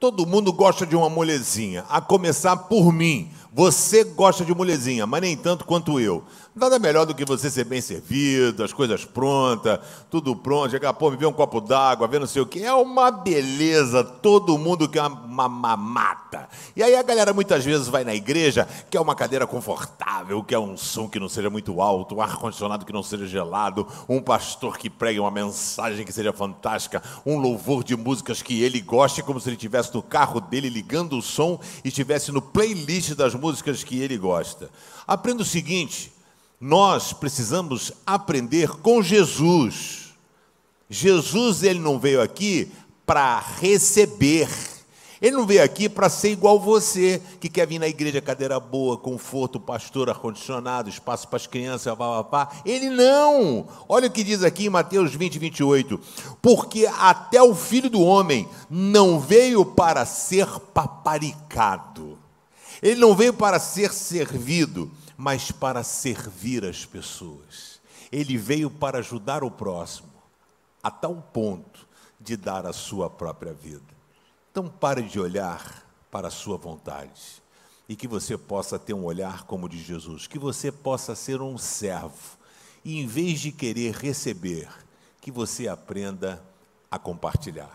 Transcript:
Todo mundo gosta de uma molezinha, a começar por mim. Você gosta de molezinha, mas nem tanto quanto eu. Nada melhor do que você ser bem servido, as coisas prontas, tudo pronto, chegar, pô, beber um copo d'água, ver não sei o quê. É uma beleza, todo mundo quer uma mamata. E aí a galera muitas vezes vai na igreja, quer uma cadeira confortável, quer um som que não seja muito alto, um ar-condicionado que não seja gelado, um pastor que pregue uma mensagem que seja fantástica, um louvor de músicas que ele goste, como se ele estivesse no carro dele ligando o som e estivesse no playlist das músicas que ele gosta. Aprenda o seguinte: nós precisamos aprender com Jesus. Jesus ele não veio aqui para receber. Ele não veio aqui para ser igual você, que quer vir na igreja cadeira boa, conforto, pastor, ar-condicionado, espaço para as crianças, pá, pá, pá. Ele não. Olha o que diz aqui em Mateus 20, 28. Porque até o filho do homem não veio para ser paparicado. Ele não veio para ser servido, mas para servir as pessoas. Ele veio para ajudar o próximo, a tal ponto de dar a sua própria vida. Então pare de olhar para a sua vontade e que você possa ter um olhar como o de Jesus, que você possa ser um servo e em vez de querer receber, que você aprenda a compartilhar.